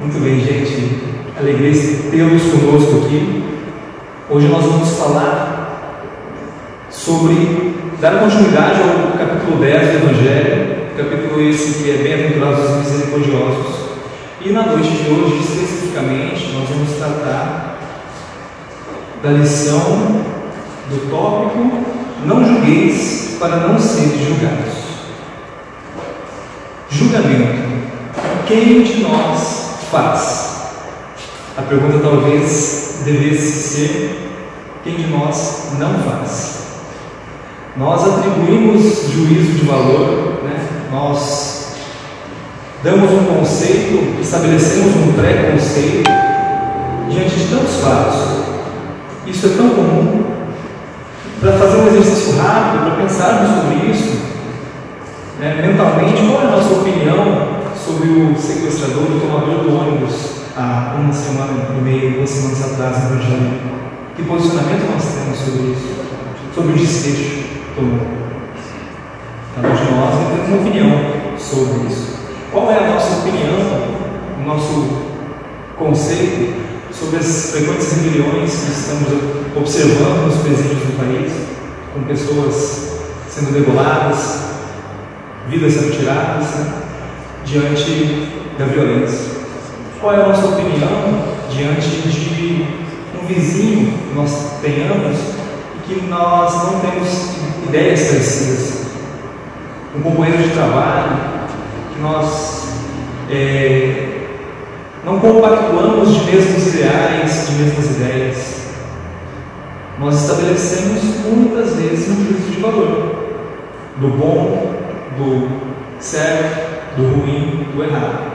Muito bem, gente. Alegria tê-los conosco aqui. Hoje nós vamos falar sobre dar continuidade ao capítulo 10 do Evangelho, capítulo esse que é Bem-aventurados os misericordiosos. E na noite de hoje, especificamente, nós vamos tratar da lição do tópico Não julgueis para não seres julgados. Julgamento. Quem de nós faz? A pergunta talvez devesse ser: quem de nós não faz? Nós atribuímos juízo de valor, né? nós damos um conceito, estabelecemos um preconceito diante de tantos fatos. Isso é tão comum. Para fazer um exercício rápido, para pensarmos sobre isso, né, mentalmente, qual é a nossa opinião sobre o sequestrador, o tomador do ônibus, há uma semana e meia, duas semanas atrás no Evangelho. Que posicionamento nós temos sobre isso? Sobre o desfecho que tomou. Cada um de nós tem uma opinião sobre isso. Qual é a nossa opinião, o nosso conceito sobre as frequentes rebeliões que estamos observando nos presídios do país, com pessoas sendo degoladas, vidas sendo tiradas, né? Diante da violência? Qual é a nossa opinião diante de um vizinho que nós tenhamos e que nós não temos ideias parecidas? Um companheiro de trabalho que nós é, não compactuamos de mesmos ideais, de mesmas ideias. Nós estabelecemos muitas vezes um juízo de valor do bom, do certo, do ruim, do errado.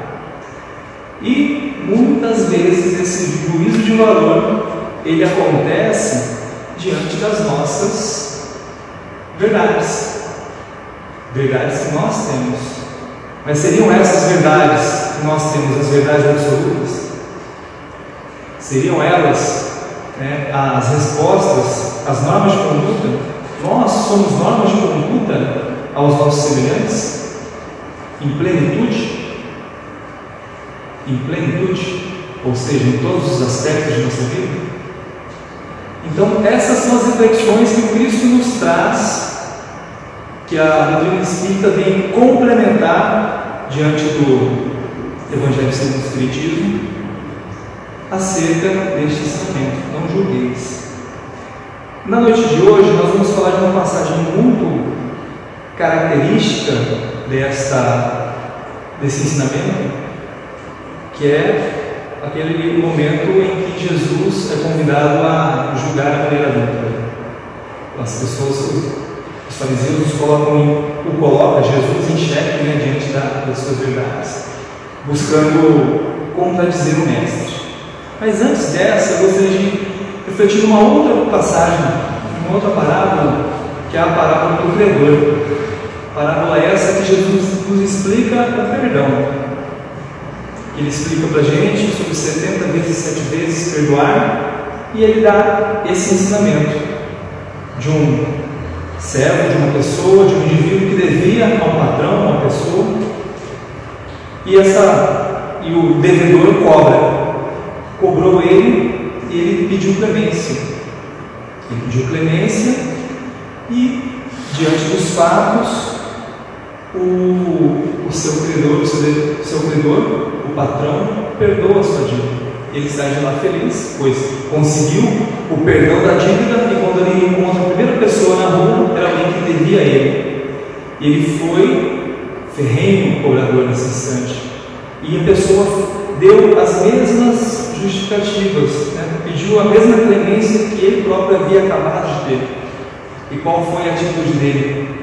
E muitas vezes esse juízo de valor ele acontece diante das nossas verdades, verdades que nós temos. Mas seriam essas verdades que nós temos as verdades absolutas? Seriam elas né, as respostas, as normas de conduta? Nós somos normas de conduta aos nossos semelhantes? Em plenitude, em plenitude, ou seja, em todos os aspectos de nossa vida. Então, essas são as reflexões que o Cristo nos traz, que a doutrina espírita vem complementar diante do Evangelho segundo o Espiritismo, acerca deste ensinamento. Não julgueis. Na noite de hoje, nós vamos falar de uma passagem muito característica desta, desse ensinamento, que é aquele momento em que Jesus é convidado a julgar a maneira adulta. As pessoas, os fariseus colocam, o colocam Jesus em xeque né, diante da, das suas verdades, buscando contradizer o mestre. Mas antes dessa, eu gostaria de refletir numa outra passagem, uma outra parábola, que é a parábola do credor. Parábola essa que Jesus nos explica o perdão. Ele explica para a gente sobre 70 vezes, 7 vezes perdoar, e ele dá esse ensinamento de um servo, de uma pessoa, de um indivíduo que devia a um patrão, a uma pessoa, e, essa, e o devedor cobra. Cobrou ele e ele pediu clemência. Ele pediu clemência e, diante dos fatos, o, o seu credor, o seu, seu credor, o patrão, perdoa a sua dívida. Ele sai de lá feliz, pois conseguiu o perdão da dívida e quando ele encontra a primeira pessoa na rua, era alguém que devia a ele. Ele foi ferrenho cobrador nesse instante. E a pessoa deu as mesmas justificativas, né? pediu a mesma clemência que ele próprio havia acabado de ter. E qual foi a atitude dele?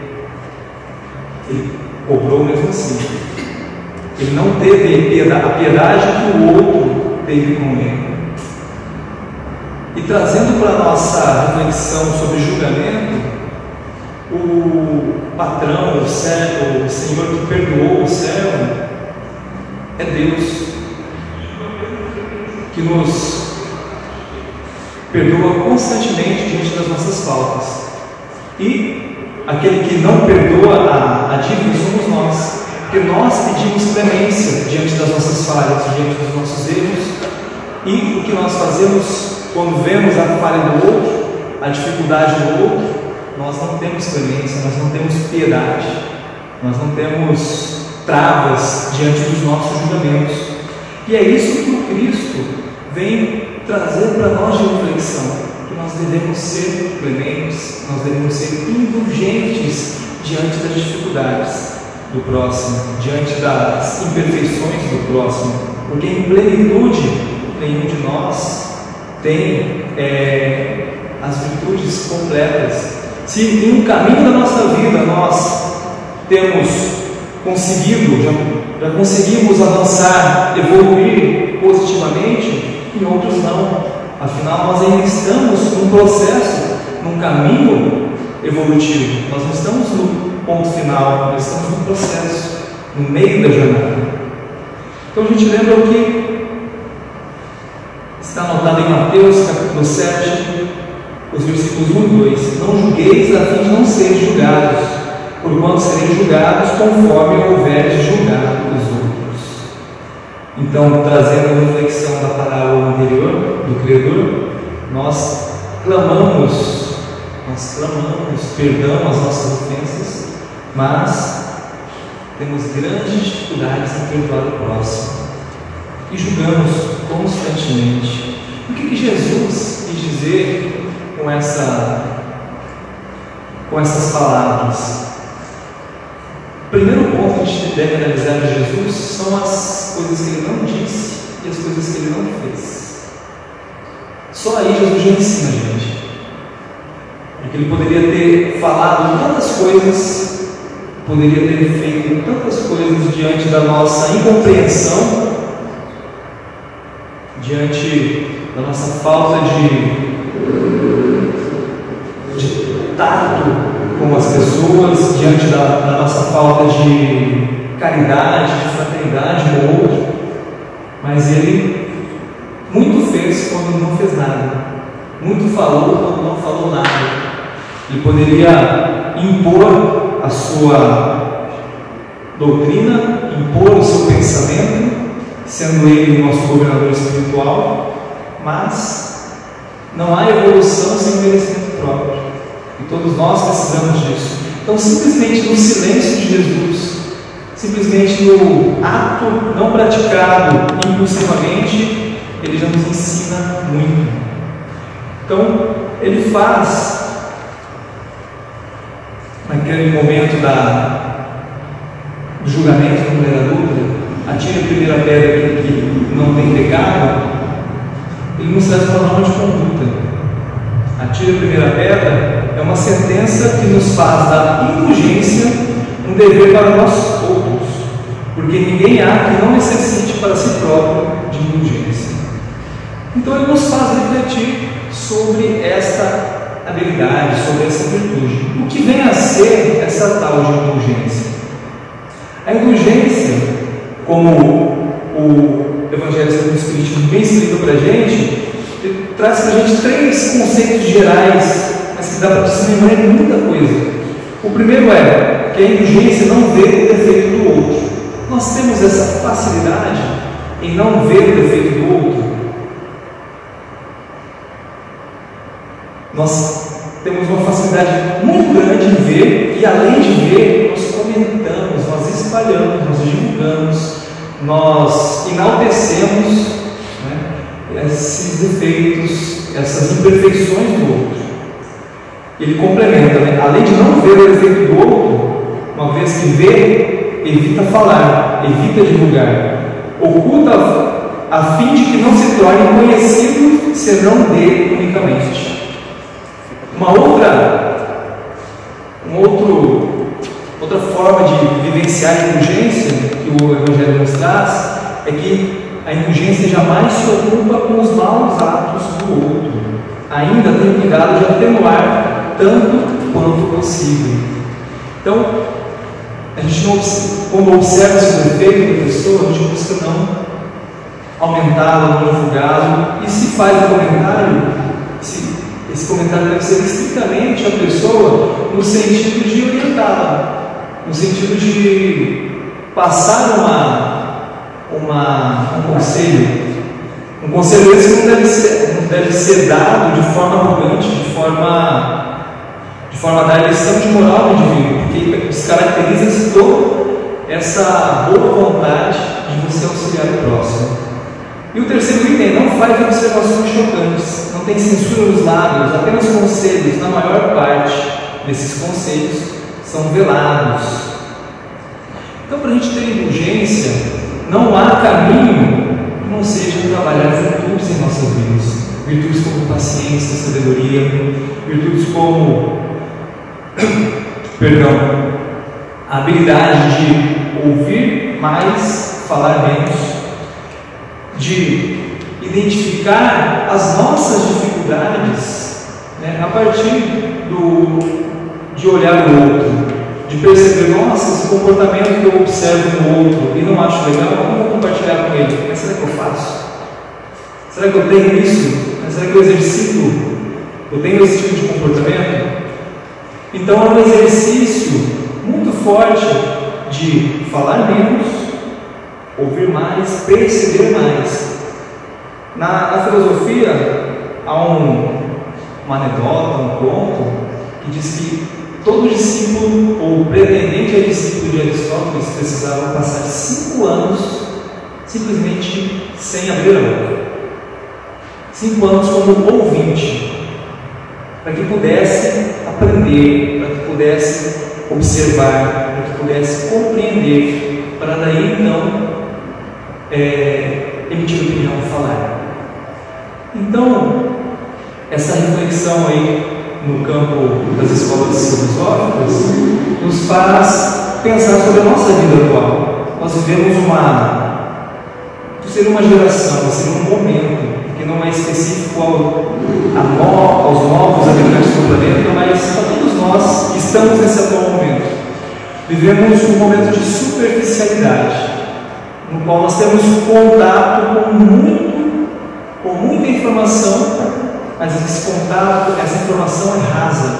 Ele cobrou mesmo assim. Ele não teve a piedade que o outro teve com ele. E trazendo para a nossa reflexão sobre julgamento, o patrão, o servo, o Senhor que perdoou o servo, é Deus, que nos perdoa constantemente diante das nossas faltas. E Aquele que não perdoa a, a dívida somos nós, porque nós pedimos clemência diante das nossas falhas, diante dos nossos erros. E o que nós fazemos quando vemos a falha do outro, a dificuldade do outro, nós não temos clemência, nós não temos piedade, nós não temos travas diante dos nossos julgamentos. E é isso que o Cristo vem trazer para nós de reflexão, nós devemos ser clementes, nós devemos ser indulgentes diante das dificuldades do próximo, diante das imperfeições do próximo, porque em plenitude nenhum de nós tem é, as virtudes completas. Se em um caminho da nossa vida nós temos conseguido, já, já conseguimos avançar, evoluir positivamente, em outros não. Afinal, nós ainda estamos num processo, num caminho evolutivo. Nós não estamos no ponto final, nós estamos no processo, no meio da jornada. Então a gente lembra o que está anotado em Mateus capítulo 7, os versículos 1 e 2. Não julgueis a fim de não seres julgados, porquanto sereis julgados conforme houveres julgado os outros. Então, trazendo a reflexão da parábola anterior, do credor, nós clamamos, nós clamamos perdão às nossas ofensas, mas temos grandes dificuldades em perdoar o próximo e julgamos constantemente. O que, que Jesus quis dizer com, essa, com essas palavras? O primeiro ponto que a gente deve analisar de Jesus são as coisas que ele não disse e as coisas que ele não fez. Só aí Jesus já ensina gente. Porque ele poderia ter falado tantas coisas, poderia ter feito tantas coisas diante da nossa incompreensão, diante da nossa falta de de tato com as pessoas, diante da, da nossa falta de caridade, de fraternidade com o outro, mas ele muito fez quando não fez nada, muito falou quando não falou nada. Ele poderia impor a sua doutrina, impor o seu pensamento, sendo ele o nosso governador espiritual, mas não há evolução sem merecimento próprio. E todos nós precisamos disso. Então, simplesmente no silêncio de Jesus, simplesmente no ato não praticado impulsivamente, ele já nos ensina muito. Então, ele faz, naquele momento da, do julgamento da mulher adulta, atira a primeira pedra que não tem pecado, ele nos traz uma norma de conduta. Atira a primeira pedra é uma sentença que nos faz da indulgência um dever para nós outros, porque ninguém há que não necessite para si próprio de indulgência. Então ele nos faz refletir sobre esta habilidade, sobre essa virtude. O que vem a ser essa tal de indulgência? A indulgência, como o Evangelho segundo o bem escrito para a gente, traz para a gente três conceitos gerais, mas que dá para se lembrar de muita coisa. O primeiro é que a indulgência não vê o defeito do outro. Nós temos essa facilidade em não ver o defeito do outro. Nós temos uma facilidade muito grande em ver, e além de ver, nós comentamos, nós espalhamos, nós divulgamos, nós enaltecemos né, esses defeitos, essas imperfeições do outro. Ele complementa, né? além de não ver o defeito do outro, uma vez que vê, evita falar, evita divulgar, oculta a fim de que não se torne conhecido senão dele unicamente. Uma outra, um outro, outra forma de vivenciar a indulgência que o Evangelho nos traz é que a indulgência jamais se ocupa com os maus atos do outro, ainda tem cuidado de atenuar tanto quanto possível. Então, a gente não, quando observa esse defeito da pessoa, a gente busca não aumentá-lo, não divulgá-lo, e se faz o comentário, se esse comentário deve ser estritamente a pessoa no sentido de orientá-la, no sentido de passar uma, uma conselho, um conselho esse não deve ser, não deve ser dado de forma arrogante, de forma, de forma a dar lição de moral ao indivíduo, porque descaracteriza-se toda essa boa vontade de você auxiliar o próximo. E o terceiro item, não faz observações chocantes, não tem censura nos lábios, apenas conselhos, na maior parte desses conselhos são velados. Então, para a gente ter indulgência, não há caminho que não seja trabalhar virtudes em nossas vidas. Virtudes como paciência, sabedoria, virtudes como, perdão, a habilidade de ouvir mais, falar menos, de identificar as nossas dificuldades né, a partir do, de olhar o outro, de perceber, nossa, esse comportamento que eu observo no outro e não acho legal, como vou compartilhar com ele? Mas será que eu faço? Será que eu tenho isso? Mas será que eu exercito? Eu tenho esse tipo de comportamento? Então é um exercício muito forte de falar menos, ouvir mais, perceber mais. Na, na filosofia, há um, uma anedota, um conto, que diz que todo discípulo ou pretendente a discípulo de Aristóteles precisava passar cinco anos simplesmente sem abrir a boca. Cinco anos como ouvinte, para que pudesse aprender, para que pudesse observar, para que pudesse compreender, para daí então é, emitir opinião, falar. Então, essa reflexão aí no campo das escolas filosóficas nos faz pensar sobre a nossa vida atual. Nós vivemos uma. Ser uma geração, ser um momento que não é específico ao, no, aos novos habitantes do planeta, mas a todos nós que estamos nesse atual momento. Vivemos um momento de superficialidade, no qual nós temos contato com muito, com muita informação mas esse contato, essa informação é rasa.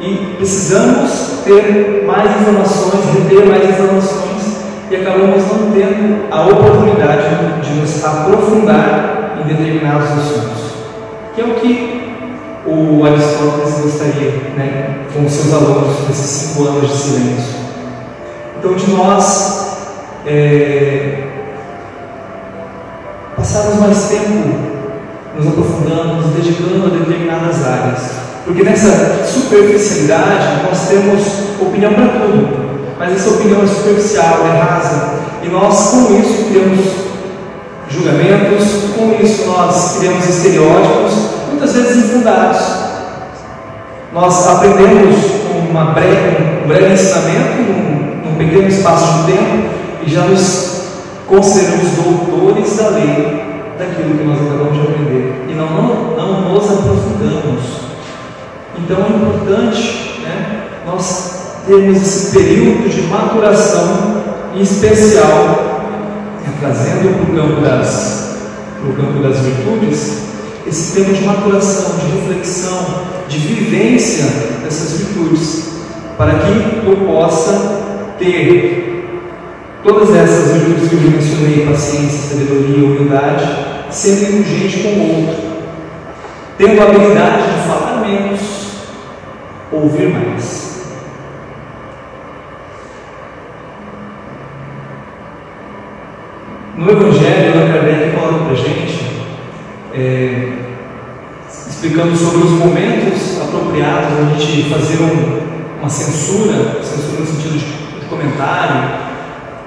E precisamos ter mais informações, reter mais informações, e acabamos não tendo a oportunidade de nos aprofundar em determinados assuntos, que é o que o Aristóteles gostaria, né, com seus alunos, nesses cinco anos de silêncio. Então, de nós é, passarmos mais tempo nos aprofundando, nos dedicando a determinadas áreas. Porque nessa superficialidade nós temos opinião para tudo, mas essa opinião é superficial, é rasa, e nós com isso criamos julgamentos, com isso nós criamos estereótipos, muitas vezes infundados. Nós aprendemos uma breve, um breve ensinamento, num, num pequeno espaço de tempo, e já nos consideramos doutores da lei daquilo que nós acabamos de aprender e não, não, não nos aprofundamos. Então é importante né, nós termos esse período de maturação em especial, né, trazendo para o campo das, para o campo das virtudes, esse tempo de maturação, de reflexão, de vivência dessas virtudes, para que eu possa ter Todas essas virtudes que eu mencionei, paciência, sabedoria, humildade, sendo indulgente com o outro, tendo a habilidade de falar menos, ouvir mais. No Evangelho, Allan Kardec fala para a gente, é, explicando sobre os momentos apropriados a gente fazer um, uma censura, censura no sentido de, de comentário,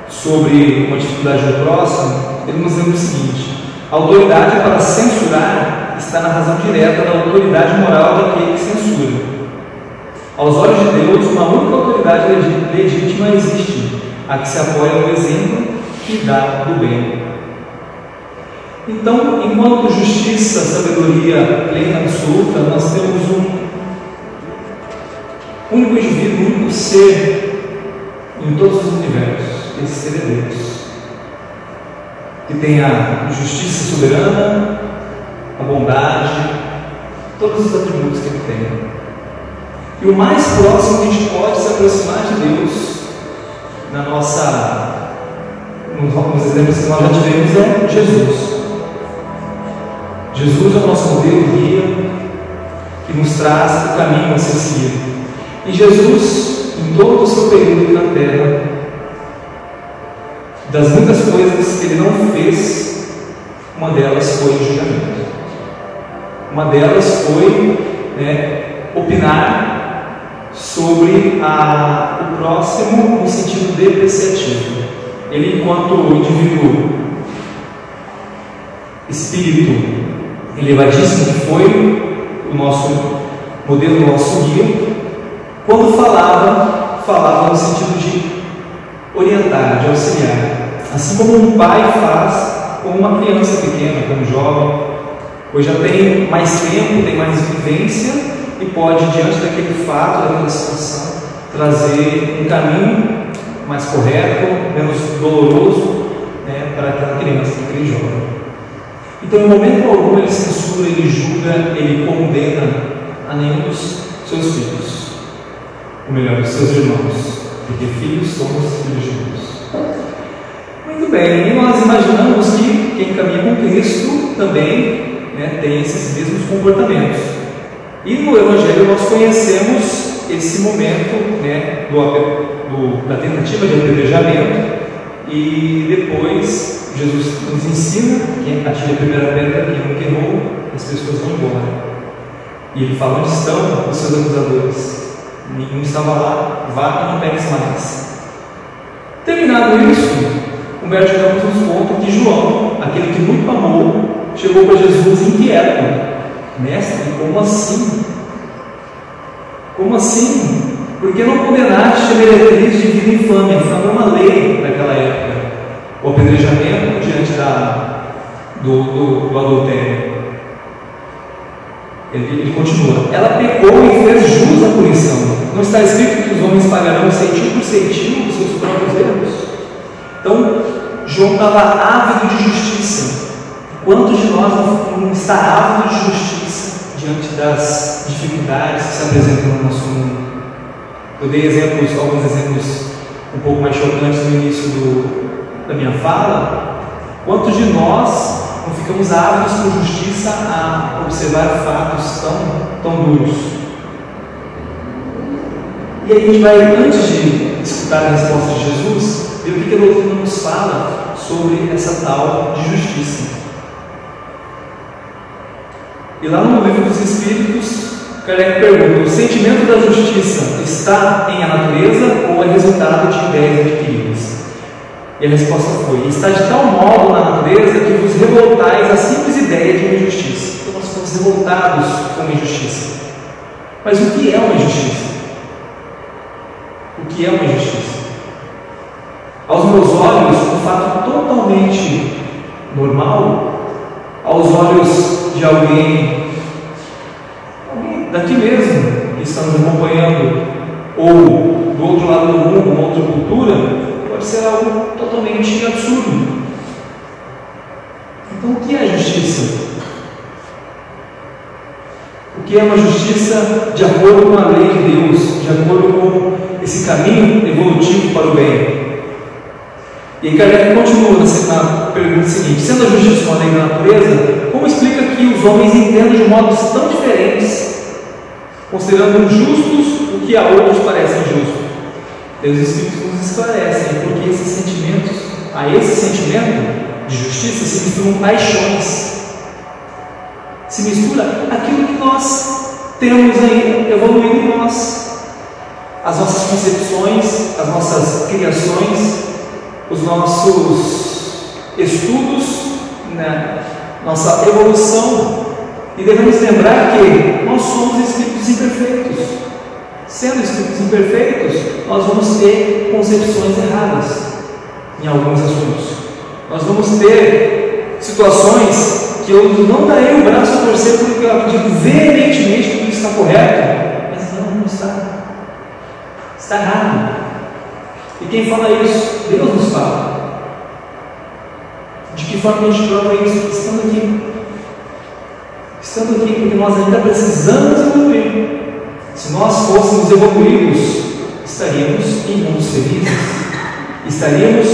sobre uma dificuldade do próximo, ele nos lembra o seguinte: a autoridade para censurar está na razão direta da autoridade moral daquele que censura. Aos olhos de Deus, uma única autoridade legítima existe, a que se apoia no exemplo que dá do bem. Então, enquanto justiça, sabedoria plena absoluta, nós temos um único indivíduo, um único ser em todos os universos Deus, que tem a justiça soberana, a bondade, todos os atributos que ele tem. E o mais próximo que a gente pode se aproximar de Deus na nossa, nos os exemplos que nós já tivemos é Jesus. Jesus é o nosso modelo guia que nos traz o caminho a ser seguido. E Jesus, em todo o seu período na terra, das muitas coisas que ele não fez, uma delas foi o julgamento. Uma delas foi né, opinar sobre a, o próximo no sentido depreciativo. Ele, enquanto indivíduo, espírito elevadíssimo, que foi o nosso modelo, o nosso guia, quando falava, falava no sentido de orientar, de auxiliar. Assim como um pai faz com uma criança pequena, com um jovem, hoje já tem mais tempo, tem mais vivência e pode, diante daquele fato, daquela situação, trazer um caminho mais correto, menos doloroso né, para aquela criança, para aquele jovem. Então, em momento algum, ele censura, ele julga, ele condena a nenhum dos seus filhos ou melhor, os seus irmãos, porque filhos somos filhos de Deus. Bem, nós imaginamos que quem caminha com Cristo também né, tem esses mesmos comportamentos. E no Evangelho nós conhecemos esse momento né, do, do, da tentativa de apedrejamento e depois Jesus nos ensina que atire a primeira pedra, quem não queimou, as pessoas vão embora. E ele fala onde estão os seus acusadores nenhum estava lá, vá e não pegues mais. Terminado isso, Humberto Campos nos conta que João, aquele que muito amou, chegou para Jesus inquieto. Mestre, como assim? Como assim? Por que não condenaste a meretriz de vida infame? Infame é uma lei naquela época. O apedrejamento diante da, do, do, do adultério. Ele, ele, continua. Ela pecou e fez jus à punição. Não está escrito que os homens pagarão centinho por centinho dos seus próprios erros? Então, João estava ávido de justiça. Quantos de nós não está ávido de justiça diante das dificuldades que se apresentam no nosso mundo? Eu dei exemplos, alguns exemplos um pouco mais chocantes no início do, da minha fala. Quantos de nós não ficamos ávidos por justiça a observar fatos tão, tão duros. E aí a gente vai, antes de escutar a resposta de Jesus, ver o que a doutrina nos fala sobre essa tal de justiça. E lá no livro dos Espíritos, Kardec pergunta: o sentimento da justiça está em a natureza ou é resultado de ideias adquiridas? E a resposta foi: está de tal modo na natureza que vos revoltais a simples ideia de injustiça. Então nós ficamos revoltados com uma injustiça. Mas o que é uma injustiça? O que é uma injustiça? Aos meus olhos, um fato totalmente normal, aos olhos de alguém, alguém daqui mesmo, que está nos acompanhando, ou do outro lado do mundo, uma outra cultura, pode ser algo totalmente absurdo. Então, o que é justiça? O que é uma justiça de acordo com a lei de Deus, de acordo com esse caminho evolutivo para o bem? E Kardec continua na pergunta seguinte: sendo a justiça uma lei da natureza, como explica que os homens entendem de modos tão diferentes, considerando justos o que a outros parecem justos? Deus Espírito nos esclarecem, porque esses sentimentos, a esse sentimento de justiça se misturam paixões, se mistura aquilo que nós temos aí evoluindo em nós, as nossas concepções, as nossas criações, os nossos estudos, né? nossa evolução. E devemos lembrar que nós somos espíritos imperfeitos. Sendo espíritos imperfeitos, nós vamos ter concepções erradas em alguns assuntos. Nós vamos ter situações que eu não darei o braço a torcer porque eu acredito veementemente que isso está correto, mas não, não está. Está errado. E quem fala isso? Deus nos fala. De que forma a gente prova isso? Estando aqui. Estando aqui porque nós ainda precisamos evoluir. Se nós fôssemos evoluídos, estaríamos em mundos felizes, estaríamos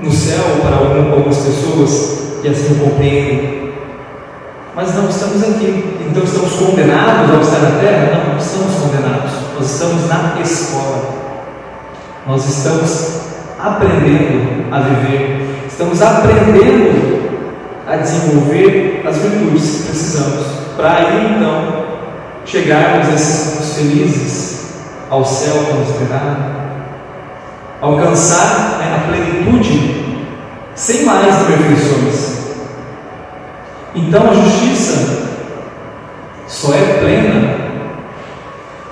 no céu para algumas pessoas que assim compreendem. Mas não estamos aqui. Então estamos condenados ao estar na terra? Não, não estamos condenados. Nós estamos na escola. Nós estamos aprendendo a viver. Estamos aprendendo a desenvolver as virtudes que precisamos. Para aí então chegarmos esses felizes, ao céu tão esperado alcançar né, a plenitude sem mais imperfeições. Então a justiça só é plena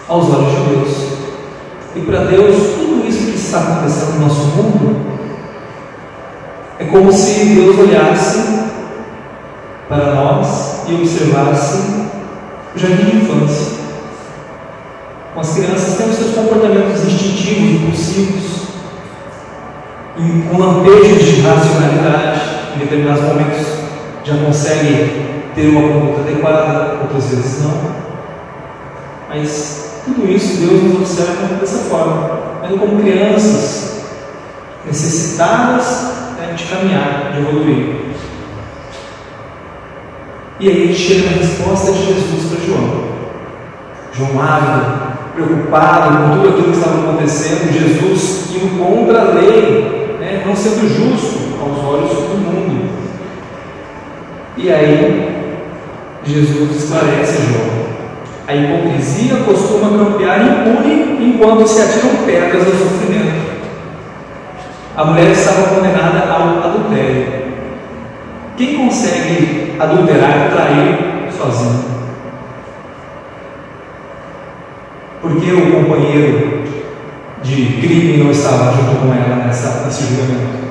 aos olhos de Deus. E para Deus, tudo está acontecendo no nosso mundo é como se Deus olhasse para nós e observasse o jardim de infância. As crianças têm os seus comportamentos instintivos, impulsivos, com lampejos de racionalidade, em determinados momentos já consegue ter uma conduta adequada, outras vezes não. Mas tudo isso Deus nos observa dessa forma, vendo como crianças necessitadas né, de caminhar, de evoluir. E aí chega a resposta de Jesus para João. João ávido, preocupado com tudo aquilo que estava acontecendo, Jesus indo contra a lei, né, não sendo justo aos olhos do mundo. E aí, Jesus esclarece João. A hipocrisia costuma campear impune enquanto se atiram pedras ao sofrimento. A mulher estava condenada ao adultério. Quem consegue adulterar, trair sozinho? Porque o companheiro de crime não estava junto com ela nessa, nesse julgamento.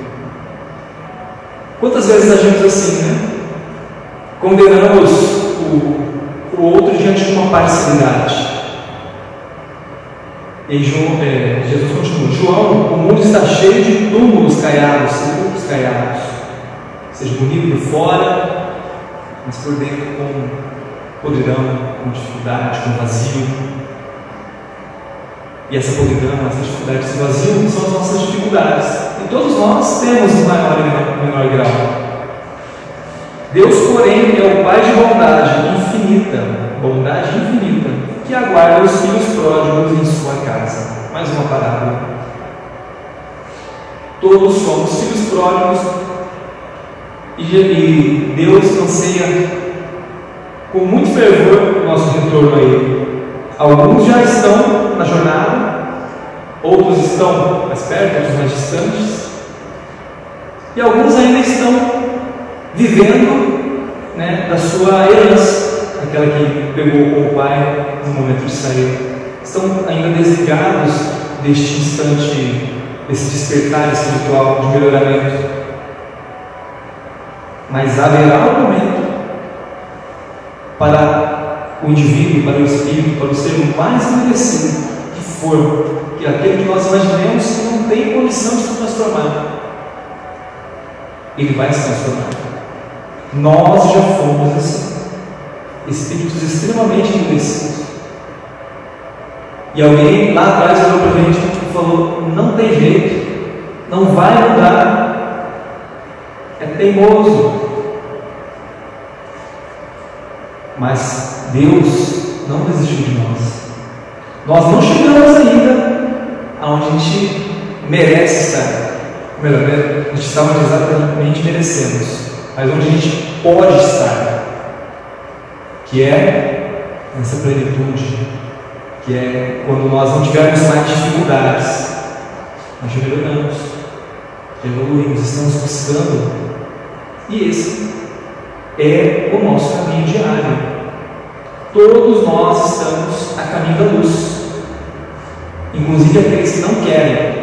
Quantas vezes agimos assim, né? Condenamos o, o outro diante de uma parcialidade. E João, é, Jesus continua: João, o mundo está cheio de túmulos caiados, sepulcros caiados. Seja bonito por fora, mas por dentro com podridão, com dificuldade, com vazio. E essa podridão, essa dificuldade, esse vazio são as nossas dificuldades. E todos nós temos em maior e menor grau. Deus, porém, é o Pai de bondade infinita, bondade infinita, que aguarda os filhos pródigos em sua casa. Mais uma parábola. Todos somos filhos pródigos e Deus anseia com muito fervor o nosso retorno a Ele. Alguns já estão na jornada, outros estão mais perto, outros mais distantes, e alguns ainda estão vivendo né, da sua herança, aquela que pegou com o pai no momento de sair. Estão ainda desligados deste instante, desse despertar espiritual de melhoramento. Mas haverá um momento para o indivíduo, para o espírito, para o ser mais merecido que for, que aquele que nós imaginemos que não tem condição de se transformar, ele vai se transformar. Nós já fomos assim, espíritos extremamente endurecidos. E alguém lá atrás olhou para a gente e falou: não tem jeito, não vai mudar, é teimoso. Mas Deus não desistiu de nós. Nós não chegamos ainda aonde a gente merece estar. Melhor, a gente onde exatamente merecemos, mas onde a gente pode estar, que é nessa plenitude, que é quando nós não tivermos mais dificuldades, nós melhoramos, evoluímos, estamos buscando, e esse é o nosso caminho diário. Todos nós estamos a caminho da luz, inclusive aqueles que não querem.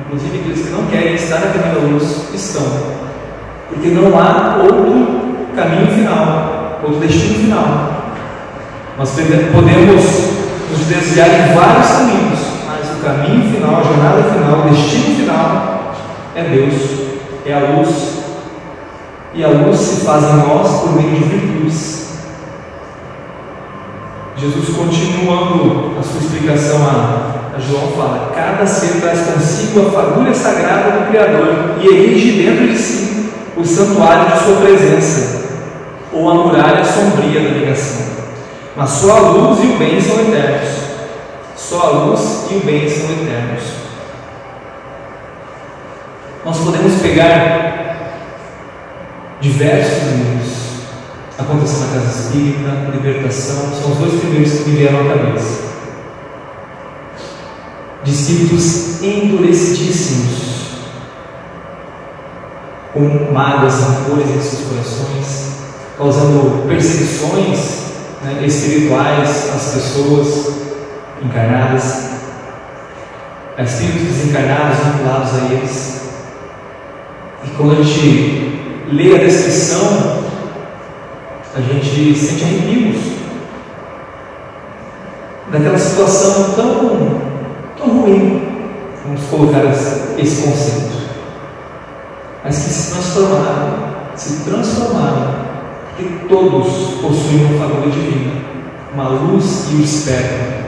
Inclusive aqueles que não querem estar a caminho da luz estão, porque não há outro caminho final, outro destino final. Nós podemos nos desviar em vários caminhos, mas o caminho final, a jornada final, o destino final é Deus, é a luz. E a luz se faz em nós por meio de virtudes Jesus continuando a sua explicação a João fala: cada ser traz consigo a fagulha sagrada do Criador e erige dentro de si o santuário de sua presença, ou a muralha sombria da negação. Mas só a luz e o bem são eternos. Só a luz e o bem são eternos. Nós podemos pegar diversos livros. Aconteceu na casa espírita, libertação, são os dois primeiros que me vieram à cabeça espíritos endurecidíssimos, com mágoas, rancores em seus corações, causando perseguições né, espirituais às pessoas encarnadas, a espíritos desencarnados vinculados a eles. E quando a gente lê a descrição, a gente sente arrepios daquela situação tão tão ruim, vamos colocar esse conceito, mas que se transformaram, se transformaram, todos possuem uma fagulha divina, uma luz e o esperto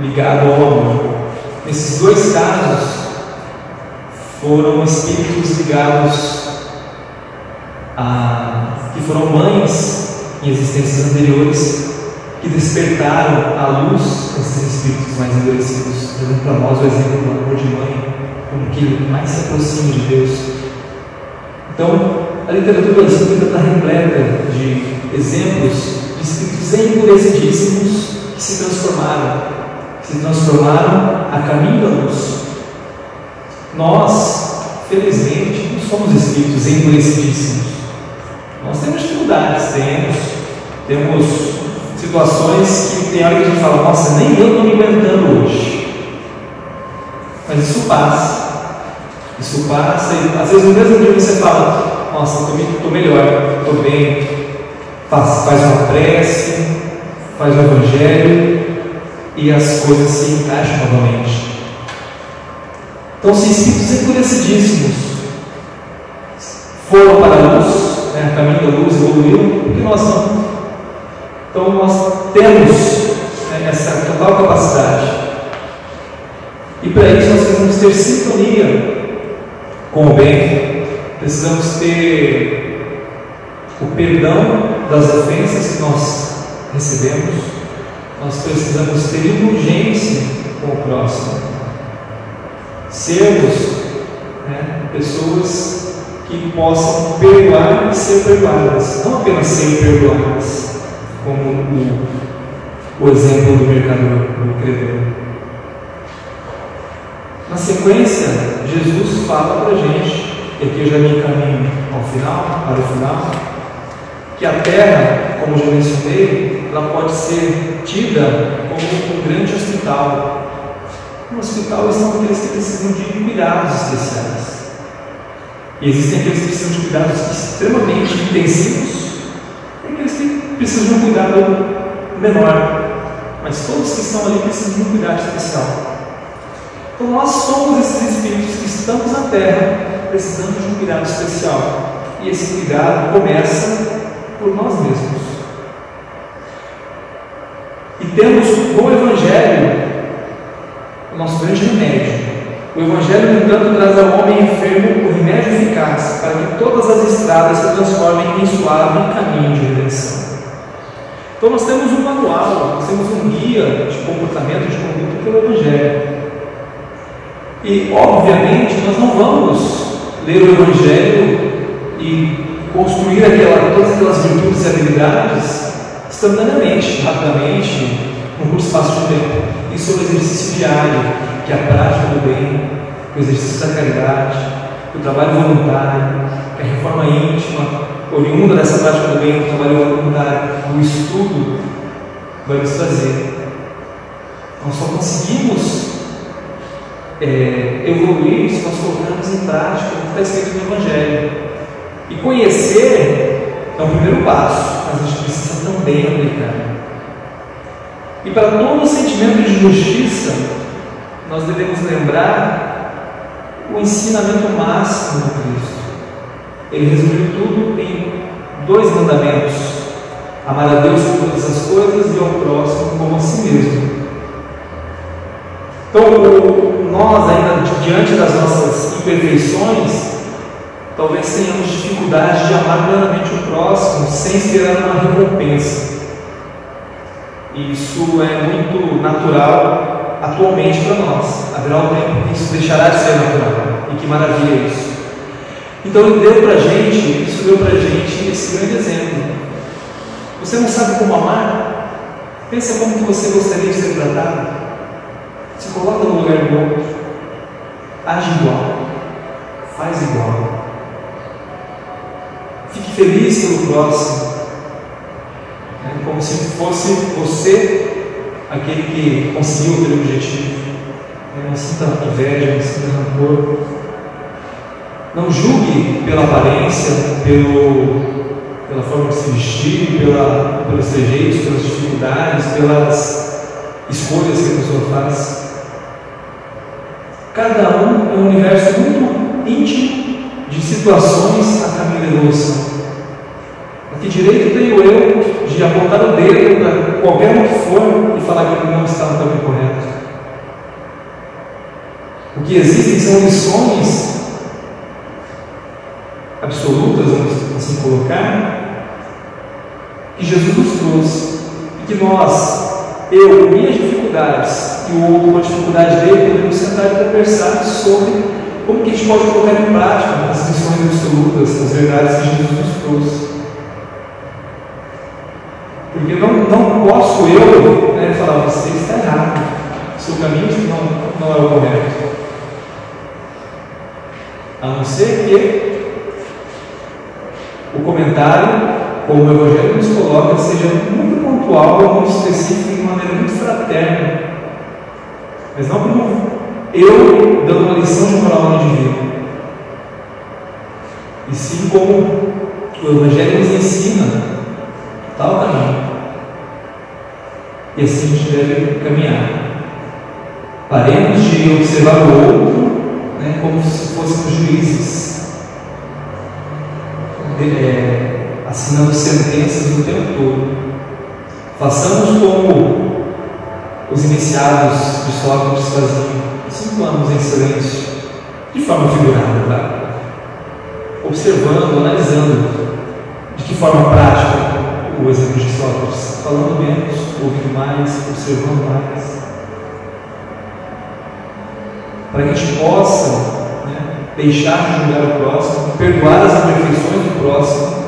ligado ao amor. Nesses dois casos, foram espíritos ligados a que foram mães em existências anteriores que despertaram a luz esses espíritos mais endurecidos, dando para nós o exemplo do amor de mãe, como que mais se aproxima de Deus. Então, a literatura espírita está repleta de exemplos de espíritos endurecidíssimos que se transformaram, que se transformaram a caminho da luz. Nós, felizmente, não somos espíritos endurecidíssimos. Nós temos dificuldades, temos, temos situações que tem hora que a gente fala, nossa, nem eu estou me aguentando hoje. Mas isso passa. Isso passa e às vezes no mesmo dia você fala, nossa, estou melhor, estou bem. Faz, faz uma prece, faz o evangelho e as coisas se encaixam novamente. Então, se espíritos encurecidíssimos foram para a luz, né, caminho da luz evoluíram, por que nós não? Então nós temos né, essa total capacidade. E para isso nós precisamos ter sintonia com o bem, precisamos ter o perdão das ofensas que nós recebemos, nós precisamos ter indulgência com o próximo, sermos né, pessoas que possam perdoar e ser perdoadas, não apenas ser perdoadas como o, o exemplo do mercador, do credor. Na sequência, Jesus fala para a gente, e aqui eu já me encaminho ao final, para o final, que a terra, como já mencionei, ela pode ser tida como um grande hospital. No hospital são aqueles que precisam de cuidados especiais. E existem aqueles que precisam de cuidados extremamente intensivos precisam de um cuidado menor, mas todos que estão ali precisam de um cuidado especial. Então nós somos esses espíritos que estamos na Terra precisando de um cuidado especial. E esse cuidado começa por nós mesmos. E temos no Evangelho o nosso grande remédio. O Evangelho, no entanto, traz ao homem enfermo o remédio eficaz para que todas as estradas se transformem em suave caminho de redenção. Então nós temos um manual, nós temos um guia de comportamento, de conduta pelo Evangelho. E, obviamente, nós não vamos ler o Evangelho e construir aquela, todas aquelas virtudes e habilidades instantaneamente, rapidamente, num curto espaço de tempo. Isso é o exercício diário, que é a prática do bem, o exercício da caridade, o trabalho voluntário, é a reforma íntima, oriunda dessa prática do bem, do trabalho voluntário, do estudo, vai nos trazer. Nós só conseguimos é, evoluir se nós colocarmos em prática o que está escrito no Evangelho. E conhecer é o primeiro passo, mas a gente precisa também aplicar. E para todo sentimento de justiça, nós devemos lembrar o ensinamento máximo do Cristo. Ele resumiu tudo em dois mandamentos: amar a Deus com todas as coisas e ao próximo como a si mesmo. Então, nós, ainda diante das nossas imperfeições, talvez tenhamos dificuldade de amar plenamente o próximo sem esperar uma recompensa. E isso é muito natural atualmente para nós. Haverá um tempo que isso deixará de ser natural. E que maravilha isso. Então ele deu para gente, isso deu para gente esse grande exemplo. Você não sabe como amar? Pensa como que você gostaria de ser tratado. Se coloca no lugar do outro. Age igual. Faz igual. Fique feliz pelo próximo. É como se fosse você aquele que conseguiu aquele objetivo. Não sinta inveja, não sinta rancor. Não julgue pela aparência, pelo, pela forma de se vestir, pela, pelos trejeitos, pelas dificuldades, pelas escolhas que a pessoa faz. Cada um é um universo muito íntimo de situações a caminho da evolução. Que direito tenho eu de apontar o dedo para qualquer um que for e falar que ele não está no caminho correto? O que existem são lições absolutas, assim colocar, que Jesus nos trouxe e que nós, eu minhas dificuldades e o outro com a dificuldade dele, podemos sentar e conversar sobre como que a gente pode colocar em prática as lições absolutas, as verdades que Jesus nos trouxe. Porque não, não posso eu né, falar, você está errado, seu caminho não, não é o correto. A não ser que o comentário, como o Evangelho nos coloca, seja muito pontual, muito específico, de maneira muito fraterna. Mas não como eu dando uma lição de moral de vida. E sim como o Evangelho nos ensina tal caminho. E assim a gente deve caminhar. Paremos de observar o outro né, como se fôssemos juízes é, assinando sentenças o tempo todo. Façamos como os iniciados de Sócrates faziam, cinco anos em silêncio, de forma figurada, claro. Observando, analisando de que forma prática o exemplo de Sócrates, falando menos, ouvindo mais, observando mais. Para que a gente possa deixar de julgar o próximo, perdoar as imperfeições do próximo,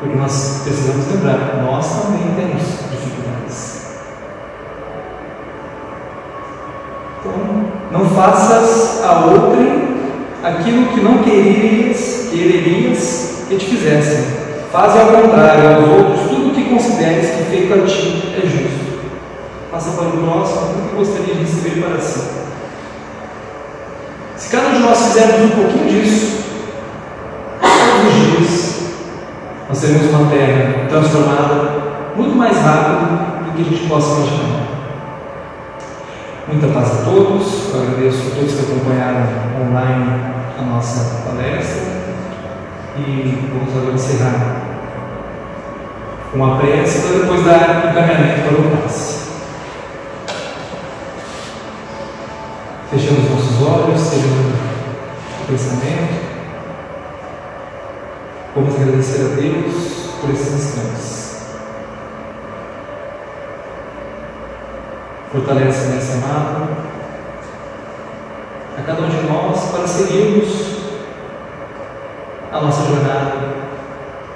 porque nós precisamos lembrar, nós também temos dificuldades. Então, não faças a outrem aquilo que não querias, quererias que te fizessem. Faz ao contrário aos outros tudo o que consideres que feito a ti é justo. Faça para o próximo o que gostaria de receber para si. Se cada um de nós fizermos um pouquinho disso, todos os dias, nós teremos uma terra transformada muito mais rápido do que a gente possa imaginar. Muita paz a todos, eu agradeço a todos que acompanharam online a nossa palestra e vamos agora encerrar com a prece para depois dar encaminhamento para o passe. Fechamos nossos olhos, segundo o pensamento. Agradecer a Deus por esses instantes. Fortalece, nesse amado, a cada um de nós para seguirmos a nossa jornada,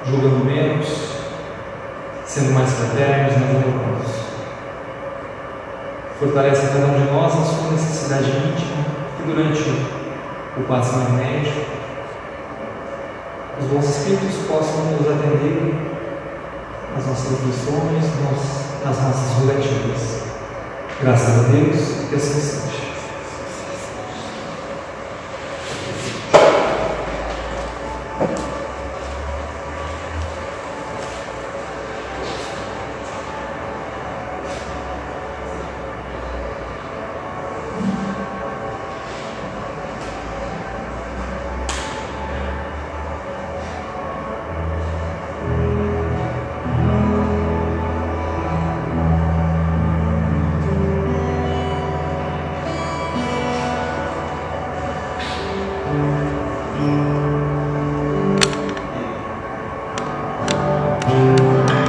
julgando menos, sendo mais fraternos, mais amorosos. Fortalece cada um de nós na sua necessidade íntima, que durante o passo médico, os bons espíritos possam nos atender nas nossas reflexões, nas nossas rogativas. Graças a Deus, que assim seja.